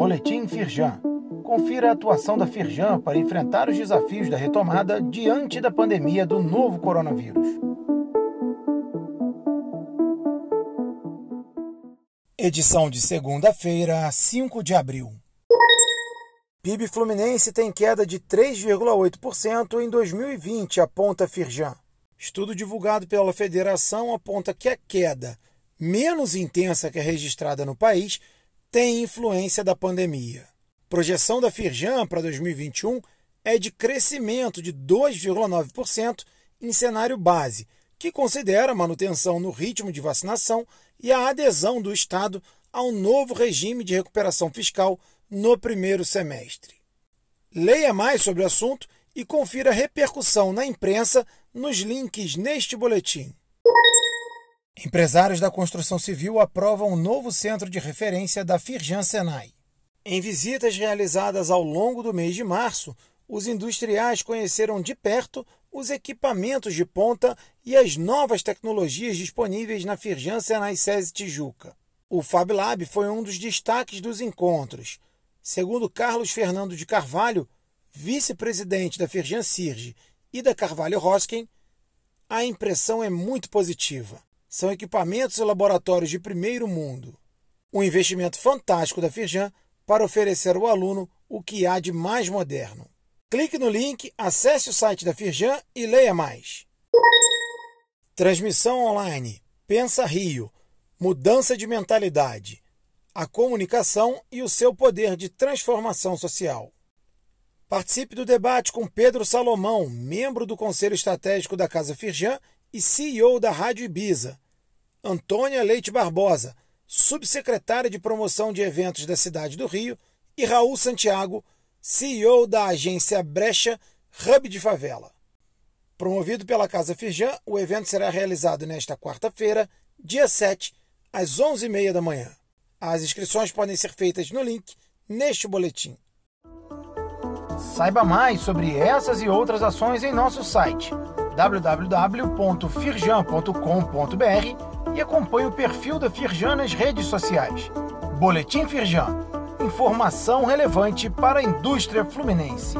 Boletim Firjan. Confira a atuação da Firjan para enfrentar os desafios da retomada diante da pandemia do novo coronavírus. Edição de segunda-feira, 5 de abril. PIB Fluminense tem queda de 3,8% em 2020, aponta Firjan. Estudo divulgado pela federação aponta que a queda, menos intensa que a registrada no país, tem influência da pandemia. Projeção da Firjan para 2021 é de crescimento de 2,9% em cenário base, que considera a manutenção no ritmo de vacinação e a adesão do Estado ao novo regime de recuperação fiscal no primeiro semestre. Leia mais sobre o assunto e confira a repercussão na imprensa nos links neste boletim. Empresários da construção civil aprovam um novo centro de referência da Firjan Senai. Em visitas realizadas ao longo do mês de março, os industriais conheceram de perto os equipamentos de ponta e as novas tecnologias disponíveis na Firjan Senai SESI Tijuca. O Fab Lab foi um dos destaques dos encontros. Segundo Carlos Fernando de Carvalho, vice-presidente da Firjan Sirge e da Carvalho Rosken, a impressão é muito positiva. São equipamentos e laboratórios de primeiro mundo. Um investimento fantástico da Firjan para oferecer ao aluno o que há de mais moderno. Clique no link, acesse o site da Firjan e leia mais. Transmissão online. Pensa Rio. Mudança de mentalidade. A comunicação e o seu poder de transformação social. Participe do debate com Pedro Salomão, membro do Conselho Estratégico da Casa Firjan e CEO da Rádio Ibiza. Antônia Leite Barbosa, subsecretária de Promoção de Eventos da cidade do Rio. E Raul Santiago, CEO da agência Brecha Hub de Favela. Promovido pela Casa Firjan, o evento será realizado nesta quarta-feira, dia 7, às 11h30 da manhã. As inscrições podem ser feitas no link neste boletim. Saiba mais sobre essas e outras ações em nosso site www.firjan.com.br e acompanhe o perfil da Firjan nas redes sociais. Boletim Firjan. Informação relevante para a indústria fluminense.